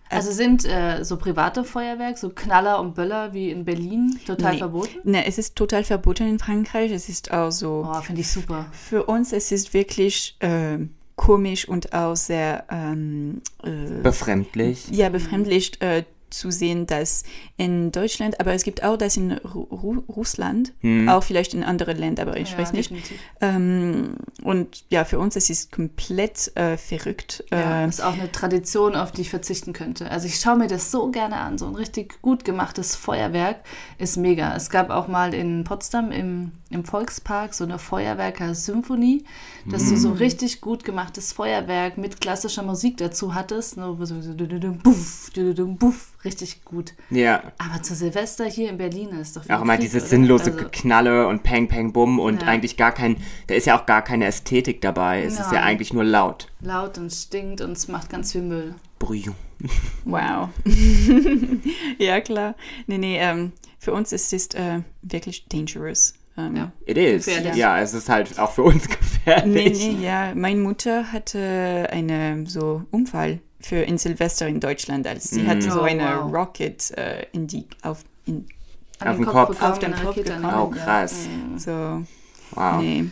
also sind äh, so private Feuerwerk, so Knaller und Böller wie in Berlin total nee. verboten? Nein, es ist total verboten in Frankreich. Es ist auch so. Oh, finde ich super. Für uns es ist wirklich äh, komisch und auch sehr ähm, äh, befremdlich. Ja, befremdlich äh, zu sehen, dass in Deutschland, aber es gibt auch das in Ru Ru Russland, Hm. auch vielleicht in anderen Ländern, aber ich Ja, weiß nicht. Ähm, und ja, für uns es ist komplett äh, verrückt. Ja, Äh, ist auch eine Tradition, auf die ich verzichten könnte. Also ich schaue mir das so gerne an. So ein richtig gut gemachtes Feuerwerk ist mega. Es gab auch mal in Potsdam im, im Volkspark so eine Feuerwerker-Symphonie, dass du so richtig gut gemachtes Feuerwerk mit klassischer Musik dazu hattest. Ne, so, so buff, buff, richtig gut. Ja. Aber zu Silvester hier in Berlin ist doch Auch immer Krieg, dieses oder? sinnlose Also, Geknalle und Peng, Peng, Bumm und Ja. eigentlich gar kein, da ist ja auch gar keine Ästhetik dabei. Es ist ja eigentlich nur laut. laut und stinkt und es macht ganz viel Müll. Brouillon. Wow. ja, klar. Nee, nee, ähm, für uns ist es äh, wirklich dangerous. Ähm, Ja. It is. Gefährlich. Ja, es ist halt auch für uns Nee, gefährlich. nee, ja. Meine Mutter hatte einen so Unfall für in Silvester in Deutschland, als sie hatte so Oh, eine wow. Rocket äh, in die auf in, Auf den Kopf. bekommen, Auf den Kopf bekommen. Oh, Kopf, ja. krass. so. Wow. Nee.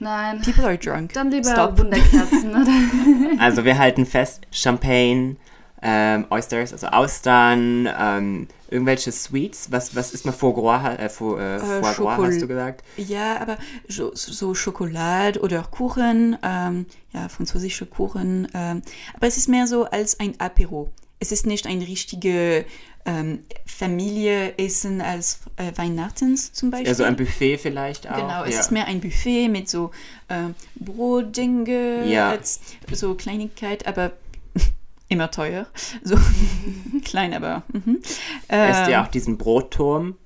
Nein. People are drunk. Dann lieber Stop. Wunderkerzen, oder? Also wir halten fest, Champagne, ähm, Oysters, also Austern, ähm, irgendwelche Sweets. Was, was ist mal Foie Gras, äh, Foie, äh, Foie Gras, Schokol- hast du gesagt? Ja, aber so, so Schokolade oder Kuchen, ähm, ja, französische Kuchen. Ähm, aber es ist mehr so als ein Apero. Es ist nicht ein richtige ähm, Familieessen als äh, Weihnachtens zum Beispiel. Also ein Buffet vielleicht auch. Genau, es ja. ist mehr ein Buffet mit so ähm, Brotdinge, Ja. so Kleinigkeit, aber immer teuer. So klein, aber. Mhm. Esst ihr Ähm, auch diesen Brotturm?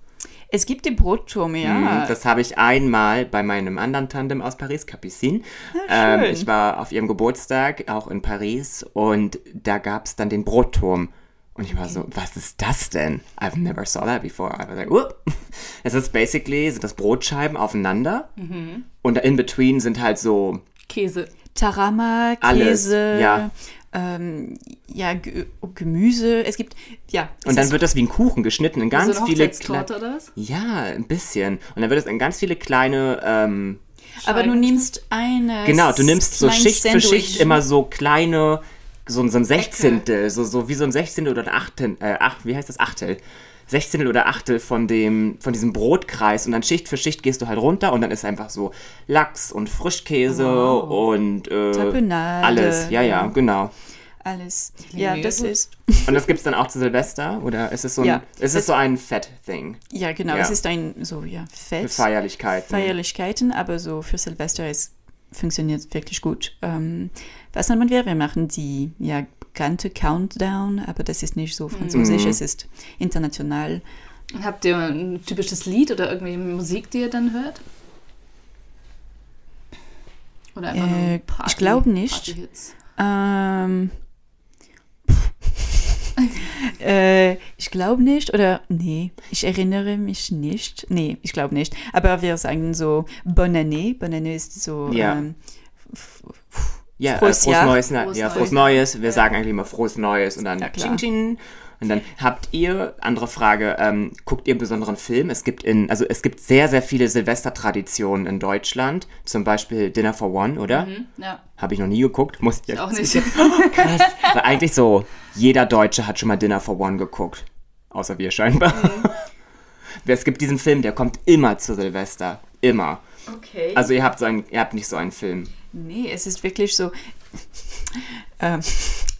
Es gibt die Brottürme, ja. Mm, Das habe ich einmal bei meinem anderen Tandem aus Paris, Capucine. Ah. Ähm, ich war auf ihrem Geburtstag, auch in Paris, und da gab es dann den Brotturm. Und ich war so, was ist das denn? I've never saw that before. I was like, whoop. Es ist basically, sind das Brotscheiben aufeinander Mhm. und in between sind halt so, Käse. Tarama, Alles, Käse, ja. Ähm, ja, Ge Gemüse. Es gibt, ja. es und dann wird das wie ein Kuchen geschnitten in ganz so viele kleine. oder was? Ja, ein bisschen. Und dann wird es in ganz viele kleine ähm, aber du nimmst eine. Genau, du nimmst so Schicht für Sandwich. Schicht immer so kleine, so, so ein Sechzehntel, so, so wie so ein Sechzehntel oder ein Achtel, äh, ach, wie heißt das? Achtel. Sechzehntel oder Achtel von dem, von diesem Brotkreis und dann Schicht für Schicht gehst du halt runter und dann ist einfach so Lachs und Frischkäse und äh, alles. Ja, ja, genau. Alles. Ja, das ist. Und das gibt's dann auch zu Silvester oder ist es so ein, Ja, ist es so ein Fett-Thing? Ja, genau. Ja. Es ist ein so, ja, Fest. Feierlichkeiten. Feierlichkeiten, aber so für Silvester es funktioniert wirklich gut. Ähm, was haben wir? Wir machen die ja, bekannte Countdown, aber das ist nicht so französisch, Mhm. es ist international. Habt ihr ein typisches Lied oder irgendwie Musik, die ihr dann hört? Oder einfach Äh, nur Party, ich glaube nicht. Ähm, äh, ich glaube nicht, oder nee, ich erinnere mich nicht. Nee, ich glaube nicht. Aber wir sagen so Bonne Année. Bonne Année ist so. Ja. Ähm, Ja, Frohes äh, frohes. Neues, na, Frohes ja, Neues. frohes Neues. Wir sagen eigentlich immer frohes Neues und dann Ja, klar. ching, ching. Und dann habt ihr, andere Frage, ähm, guckt ihr einen besonderen Film? Es gibt in, also es gibt sehr, sehr viele Silvestertraditionen in Deutschland. Zum Beispiel Dinner for One, oder? Ja, Habe ich noch nie geguckt. Muss ich jetzt auch nicht. Krass. Weil eigentlich so, jeder Deutsche hat schon mal Dinner for One geguckt. Außer wir scheinbar. Es gibt diesen Film, der kommt immer zu Silvester. Immer. Okay. Also ihr habt so einen, ihr habt nicht so einen Film. Nee, es ist wirklich so. ähm,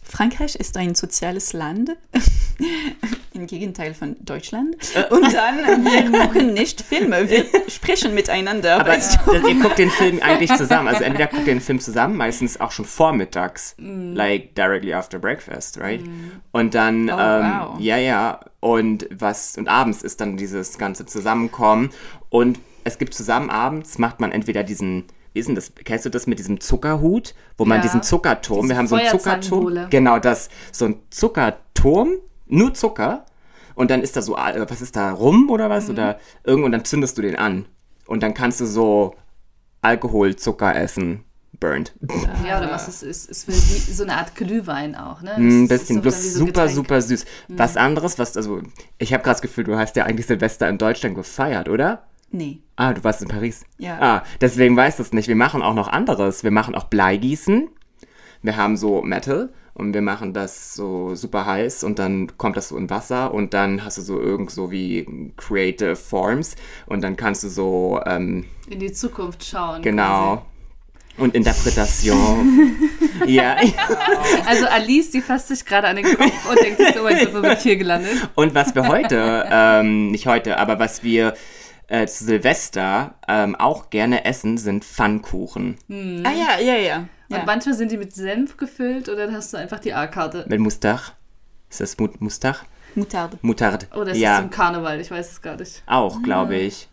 Frankreich ist ein soziales Land, im Gegenteil von Deutschland. Und dann, wir gucken nicht Filme, wir sprechen miteinander. Aber weißt du? ihr guckt den Film eigentlich zusammen. Also entweder guckt ihr den Film zusammen, meistens auch schon vormittags. Like directly after breakfast, right? Und dann, Oh, ähm, wow. ja, ja. Und was, und abends ist dann dieses ganze Zusammenkommen. Und es gibt zusammen abends, macht man entweder diesen, wie ist denn das, kennst du das mit diesem Zuckerhut? Wo man Ja. diesen Zuckerturm, Diese wir haben so einen Zuckerturm. Genau, das, so ein Zuckerturm, nur Zucker. Und dann ist da so, äh, was ist da, rum oder Mhm. was? Oder irgendwo, und dann zündest du den an. Und dann kannst du so Alkohol, Zucker essen. Burnt. Ja, oder was ist, ist, ist wie so eine Art Glühwein auch, ne? Ein Das ist bisschen, bloß so ein super, Getränk. Mhm. super süß. Was anderes, was, also, ich habe gerade das Gefühl, du hast ja eigentlich Silvester in Deutschland gefeiert, oder? Nee. Ah, du warst in Paris. Ja. Ah, deswegen weißt du es nicht. Wir machen auch noch anderes. Wir machen auch Bleigießen. Wir haben so Metal und wir machen das so super heiß und dann kommt das so in Wasser und dann hast du so irgend so wie Creative Forms und dann kannst du so ähm, In die Zukunft schauen. genau und Interpretation. ja. Quasi. Also Alice, die fasst sich gerade an den Kopf und denkt sich so, mein Gott, wo bin ich hier gelandet? Und was wir heute, ähm, nicht heute, aber was wir äh, zu Silvester ähm, auch gerne essen, sind Pfannkuchen. Ah ja, ja, ja. Und ja. manchmal sind die mit Senf gefüllt oder dann hast du einfach die A-Karte. Mit Mustach. Ist das Mut Mustach? Moutarde. Mutard. Oh, das ja, ist im Karneval, ich weiß es gar nicht. auch, glaube ich.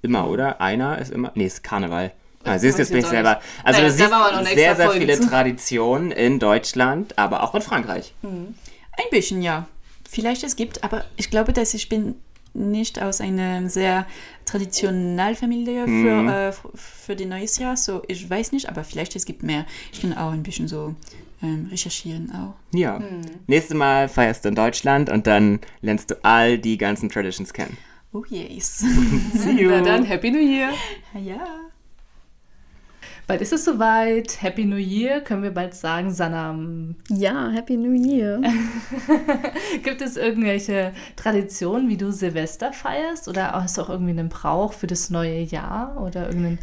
Immer, oder? Einer ist immer. Nee, ist Karneval. Ah, siehst du, jetzt bin ich selber. nicht. Also Naja, du siehst sehr, sehr viele zu. Traditionen in Deutschland, aber auch in Frankreich. Ein bisschen, ja. Vielleicht es gibt, aber ich glaube, dass ich bin nicht aus einer sehr traditionellen Familie für, äh, f- für die neues Jahr. So, ich weiß nicht, aber vielleicht es gibt mehr. Ich kann auch ein bisschen so ähm, recherchieren auch. Ja. Nächstes Mal feierst du in Deutschland und dann lernst du all die ganzen Traditions kennen. Oh yes. See you. Na dann, Happy New Year. ja. Bald ist es soweit. Happy New Year, können wir bald sagen, Sanam. Ja, Happy New Year. Gibt es irgendwelche Traditionen, wie du Silvester feierst? Oder hast du auch irgendwie einen Brauch für das neue Jahr? Oder irgendeinen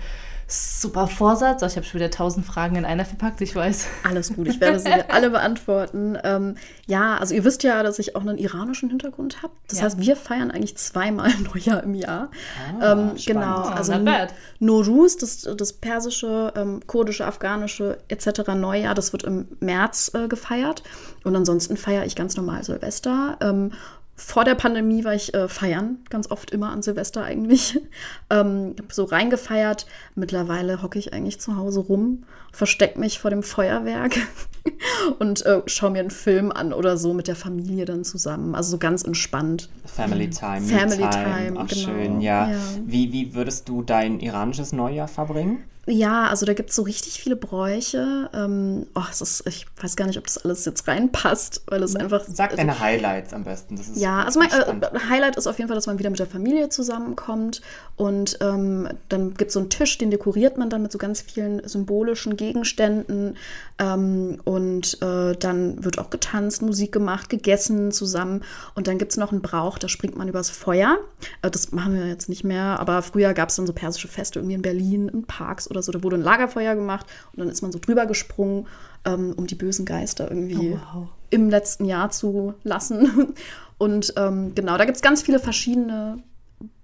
super Vorsatz? Oh, ich habe schon wieder tausend Fragen in einer verpackt, ich weiß. Alles gut, ich werde sie alle beantworten. Ähm, ja, also ihr wisst ja, dass ich auch einen iranischen Hintergrund habe. Das Ja. heißt, wir feiern eigentlich zweimal Neujahr im Jahr. ähm, genau, Oh, also. Nowruz, das, das persische, ähm, kurdische, afghanische etc. Neujahr, das wird im März äh, gefeiert. Und ansonsten feiere ich ganz normal Silvester. Vor der Pandemie war ich äh, feiern, ganz oft immer an Silvester eigentlich. ähm, so reingefeiert. Mittlerweile hocke ich eigentlich zu Hause rum, verstecke mich vor dem Feuerwerk und äh, schaue mir einen Film an oder so mit der Familie dann zusammen. Also so ganz entspannt. Family Time. Family Me Time, Ach, genau. schön, ja. Ja. Wie, wie würdest du dein iranisches Neujahr verbringen? Ja, also da gibt es so richtig viele Bräuche. Ähm, oh, es ist, ich weiß gar nicht, ob das alles jetzt reinpasst, weil es einfach. Sag deine Highlights am besten. Das ist Ja, also mein äh, Highlight ist auf jeden Fall, dass man wieder mit der Familie zusammenkommt und ähm, dann gibt es so einen Tisch, den dekoriert man dann mit so ganz vielen symbolischen Gegenständen ähm, und äh, dann wird auch getanzt, Musik gemacht, gegessen zusammen und dann gibt es noch einen Brauch, da springt man übers Feuer. Äh, das machen wir jetzt nicht mehr, aber früher gab es dann so persische Feste irgendwie in Berlin, in Parks oder so, da wurde ein Lagerfeuer gemacht und dann ist man so drüber gesprungen, ähm, um die bösen Geister irgendwie im letzten Jahr zu lassen. Und ähm, genau, da gibt es ganz viele verschiedene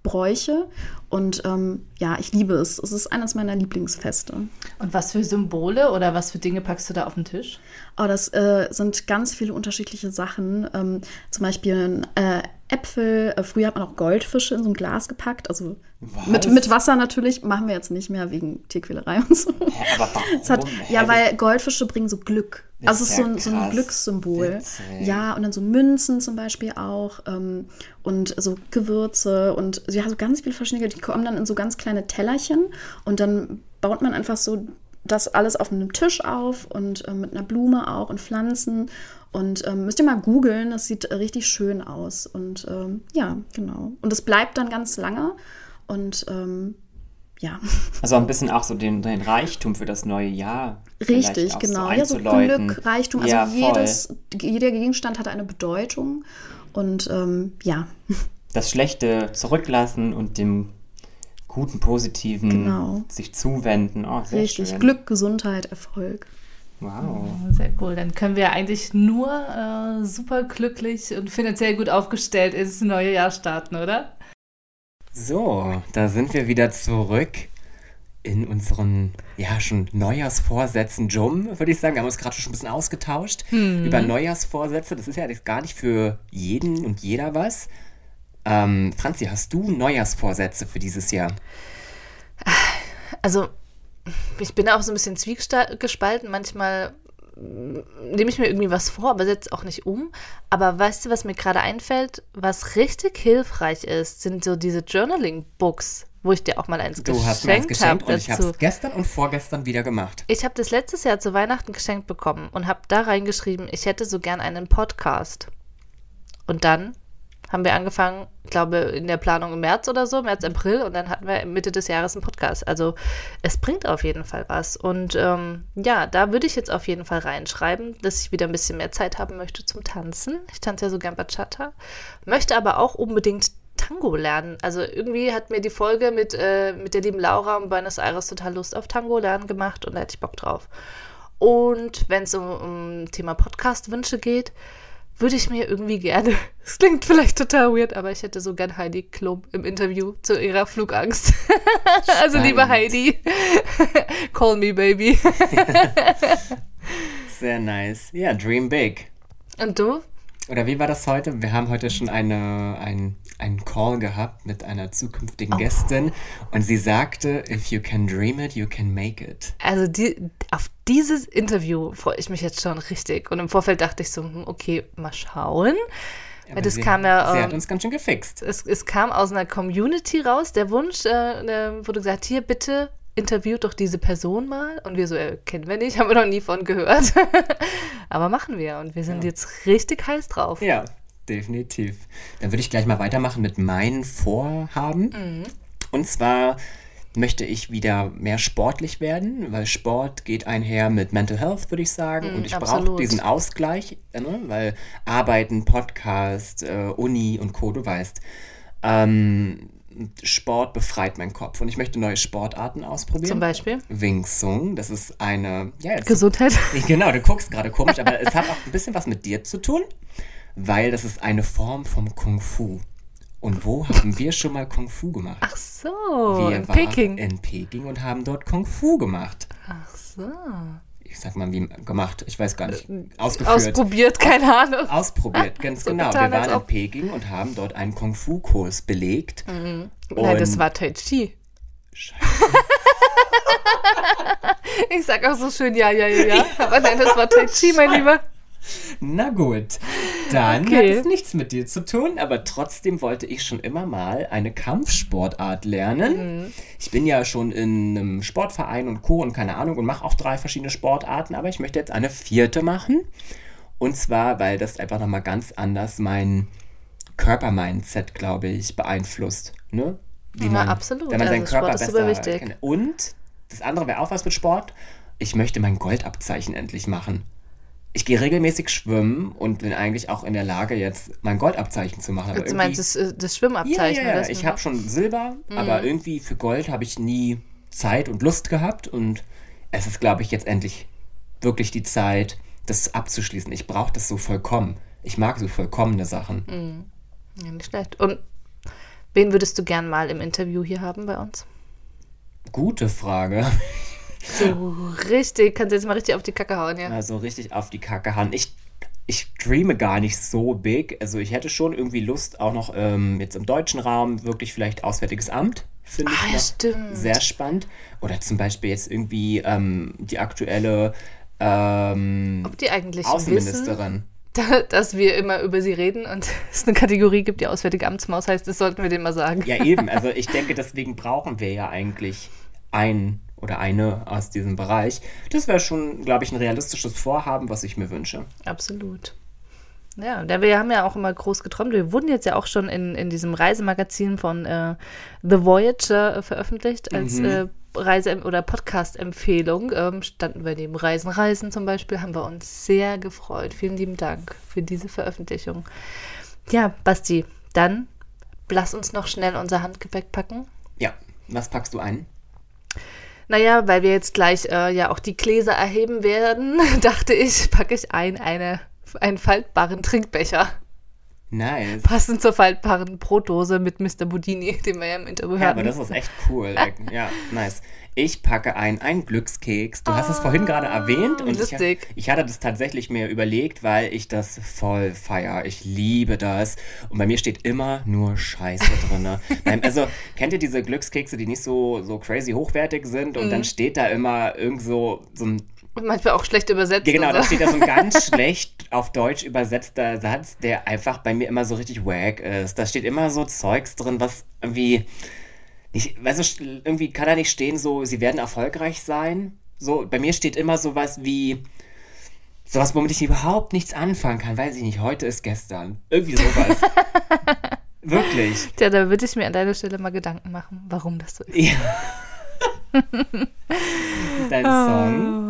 Bräuche. Und ähm, ja, ich liebe es. Es ist eines meiner Lieblingsfeste. Und was für Symbole oder was für Dinge packst du da auf den Tisch? Aber das äh, sind ganz viele unterschiedliche Sachen. Ähm, zum Beispiel äh, Äpfel. Äh, früher hat man auch Goldfische in so ein Glas gepackt. Also mit, mit Wasser natürlich. Machen wir jetzt nicht mehr wegen Tierquälerei und so. Hä, aber warum? Hat, ja, weil Goldfische bringen so Glück. Das Also es ist ist so ein, so ein. Glückssymbol. Witzig. Ja, und dann so Münzen zum Beispiel auch ähm, und so Gewürze und ja, so ganz viele verschiedene, die kommen dann in so ganz kleine Tellerchen und dann baut man einfach so das alles auf einem Tisch auf und ähm, mit einer Blume auch und Pflanzen und ähm, müsst ihr mal googeln, das sieht äh, richtig schön aus und ähm, ja, genau. Und es bleibt dann ganz lange und ähm, ja. Also ein bisschen auch so den, den Reichtum für das neue Jahr. Richtig, genau. So ja, so. Glück, Reichtum. Also Ja, jedes, jeder Gegenstand hat eine Bedeutung. Und ähm, ja, Das Schlechte zurücklassen und dem guten, positiven Genau. sich zuwenden. Oh, sehr richtig. schön. Glück, Gesundheit, Erfolg. Wow. Sehr cool. Dann können wir eigentlich nur äh, super glücklich und finanziell gut aufgestellt ins neue Jahr starten, oder? So, da sind wir wieder zurück in unseren, ja, schon Neujahrsvorsätzen, Jum, würde ich sagen. Wir haben uns gerade schon ein bisschen ausgetauscht über Neujahrsvorsätze. Das ist ja jetzt gar nicht für jeden und jeder was. Ähm, Franzi, hast du Neujahrsvorsätze für dieses Jahr? Also, ich bin auch so ein bisschen zwiegespalten. Manchmal nehme ich mir irgendwie was vor, aber setze auch nicht um. Aber weißt du, was mir gerade einfällt? Was richtig hilfreich ist, sind so diese Journaling-Books, wo ich dir auch mal eins Du hast mir eins geschenkt geschenkt habe und ich habe es gestern und vorgestern wieder gemacht. Ich habe das letztes Jahr zu Weihnachten geschenkt bekommen und habe da reingeschrieben, ich hätte so gern einen Podcast. Und dann haben wir angefangen, ich glaube in der Planung im März oder so, März, April und dann hatten wir Mitte des Jahres einen Podcast. Also es bringt auf jeden Fall was. Und ähm, ja, da würde ich jetzt auf jeden Fall reinschreiben, dass ich wieder ein bisschen mehr Zeit haben möchte zum Tanzen. Ich tanze ja so gern Bachata, möchte aber auch unbedingt Tango lernen. Also irgendwie hat mir die Folge mit, äh, mit der lieben Laura und Buenos Aires total Lust auf Tango lernen gemacht und da hätte ich Bock drauf. Und wenn es um, um Thema Podcast-Wünsche geht, würde ich mir irgendwie gerne, es klingt vielleicht total weird, aber ich hätte so gern Heidi Klum im Interview zu ihrer Flugangst. also liebe Heidi, call me baby. Sehr nice. Ja, dream big. Und du? Oder wie war das heute? Wir haben heute schon eine, ein, einen Call gehabt mit einer zukünftigen oh. Gästin und sie sagte, if you can dream it, you can make it. Also die, auf dieses Interview freue ich mich jetzt schon richtig. Und im Vorfeld dachte ich so, hm, okay, mal schauen. Aber das sie, kam ja, sie hat ähm, uns ganz schön gefixt. Es, es kam aus einer Community raus, der Wunsch, äh, wurde gesagt, hier bitte interviewt doch diese Person mal. Und wir so, äh, kennen wir nicht, haben wir noch nie von gehört. Aber machen wir und wir sind ja. jetzt richtig heiß drauf. Ja, definitiv. Dann würde ich gleich mal weitermachen mit meinen Vorhaben. Mhm. Und zwar möchte ich wieder mehr sportlich werden, weil Sport geht einher mit Mental Health, würde ich sagen. Mm, und ich brauche diesen Ausgleich, ne? weil Arbeiten, Podcast, äh, Uni und Co., du weißt. Ähm, Sport befreit meinen Kopf und ich möchte neue Sportarten ausprobieren. Zum Beispiel? Wing Sung, das ist eine... Ja, Gesundheit. Genau, du guckst gerade komisch, aber es hat auch ein bisschen was mit dir zu tun, weil das ist eine Form vom Kung Fu. Und wo haben wir schon mal Kung Fu gemacht? Ach so, wir in Peking. in Peking und haben dort Kung Fu gemacht. Ach so ich sag mal, wie gemacht, ich weiß gar nicht, äh, ausgeführt. Ausprobiert, keine Ahnung. Ausprobiert, ganz so genau. Wir waren in Peking und haben dort einen Kung-Fu-Kurs belegt. Mhm. Nein, das war Tai Chi. Scheiße. ich sag auch so schön, ja, ja, ja, ja. Aber nein, das war Tai Chi, mein Lieber. Na gut, dann okay. hat es nichts mit dir zu tun, aber trotzdem wollte ich schon immer mal eine Kampfsportart lernen. Mhm. Ich bin ja schon in einem Sportverein und Co. und keine Ahnung und mache auch drei verschiedene Sportarten, aber ich möchte jetzt eine vierte machen. Und zwar, weil das einfach nochmal ganz anders mein Körpermindset, glaube ich, beeinflusst. Ne? Wie man, ja, absolut. Wenn man seinen also Körper Sport besser kennt. Und das andere wäre auch was mit Sport. Ich möchte mein Goldabzeichen endlich machen ich gehe regelmäßig schwimmen und bin eigentlich auch in der Lage, jetzt mein Goldabzeichen zu machen. Aber du meinst das, äh, das Schwimmabzeichen? Ja, ja, ja. ich habe schon Silber, mhm. aber irgendwie für Gold habe ich nie Zeit und Lust gehabt und es ist, glaube ich, jetzt endlich wirklich die Zeit, das abzuschließen. Ich brauche das so vollkommen. Ich mag so vollkommene Sachen. Mhm. Ja, nicht schlecht. Und wen würdest du gern mal im Interview hier haben bei uns? Gute Frage. So richtig, kannst du jetzt mal richtig auf die Kacke hauen, ja? Also richtig auf die Kacke hauen. Ich, ich dreame gar nicht so big. Also ich hätte schon irgendwie Lust, auch noch ähm, jetzt im deutschen Raum wirklich vielleicht Auswärtiges Amt. Finde ich ah, ja, stimmt. sehr spannend. Oder zum Beispiel jetzt irgendwie ähm, die aktuelle ähm, Ob die eigentlich Außenministerin. Wissen, dass wir immer über sie reden und es eine Kategorie gibt, die Auswärtige Amtsmaus heißt, das sollten wir denen mal sagen. Ja, eben. Also ich denke, deswegen brauchen wir ja eigentlich einen oder eine aus diesem Bereich. Das wäre schon, glaube ich, ein realistisches Vorhaben, was ich mir wünsche. Absolut. Ja, wir haben ja auch immer groß geträumt. Wir wurden jetzt ja auch schon in, in diesem Reisemagazin von äh, The Voyager äh, veröffentlicht als mhm. äh, Reise- oder Podcast-Empfehlung. Ähm, standen wir neben Reisen, Reisen zum Beispiel, haben wir uns sehr gefreut. Vielen lieben Dank für diese Veröffentlichung. Ja, Basti, dann lass uns noch schnell unser Handgepäck packen. Ja, was packst du ein? Naja, weil wir jetzt gleich äh, ja auch die Gläser erheben werden, dachte ich, packe ich ein eine, einen faltbaren Trinkbecher. Nice. Passend zur faltbaren Brotdose mit Mr. Budini, den wir ja im Interview ja, hatten. aber das ist echt cool. ja, nice. Ich packe ein, einen Glückskeks. Du hast es vorhin gerade erwähnt und lustig. Ich, ich, hatte das tatsächlich mir überlegt, weil ich das voll feier. Ich liebe das. Und bei mir steht immer nur Scheiße drin. also, kennt ihr diese Glückskekse, die nicht so, so crazy hochwertig sind? Und mhm. dann steht da immer irgend so, so ein manchmal auch schlecht übersetzt. Ja, genau, da steht da so ein ganz schlecht auf Deutsch übersetzter Satz, der einfach bei mir immer so richtig wack ist. Da steht immer so Zeugs drin, was irgendwie ich, weißt du, irgendwie kann da nicht stehen, so, sie werden erfolgreich sein. So, bei mir steht immer sowas wie, sowas, womit ich überhaupt nichts anfangen kann. Weiß ich nicht, heute ist gestern. Irgendwie sowas. Wirklich. Ja, da würde ich mir an deiner Stelle mal Gedanken machen, warum das so ist. Ja. Dein Song.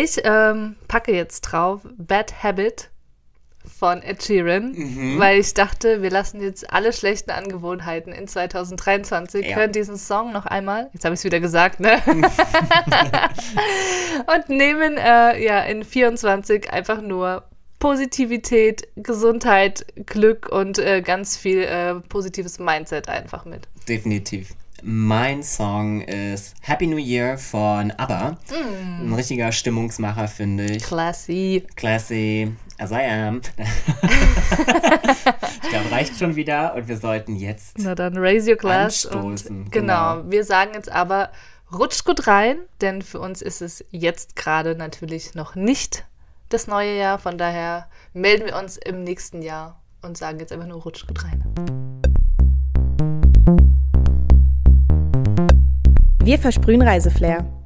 Ich ähm, packe jetzt drauf Bad Habit von Ed Sheeran, Mhm. weil ich dachte, wir lassen jetzt alle schlechten Angewohnheiten in 2023, Ja. hören diesen Song noch einmal, jetzt habe ich es wieder gesagt, ne? Und nehmen äh, ja in 24 einfach nur Positivität, Gesundheit, Glück und äh, ganz viel äh, positives Mindset einfach mit. Definitiv. Mein Song ist Happy New Year von ABBA. Ein richtiger Stimmungsmacher, finde ich. Classy. Classy, as I am. ich glaube, reicht schon wieder und wir sollten jetzt. Na dann raise your glass. Anstoßen, Und, genau. genau. Wir sagen jetzt aber, rutscht gut rein, denn für uns ist es jetzt gerade natürlich noch nicht das neue Jahr. Von daher melden wir uns im nächsten Jahr und sagen jetzt einfach nur rutscht gut rein. Wir versprühen Reiseflair.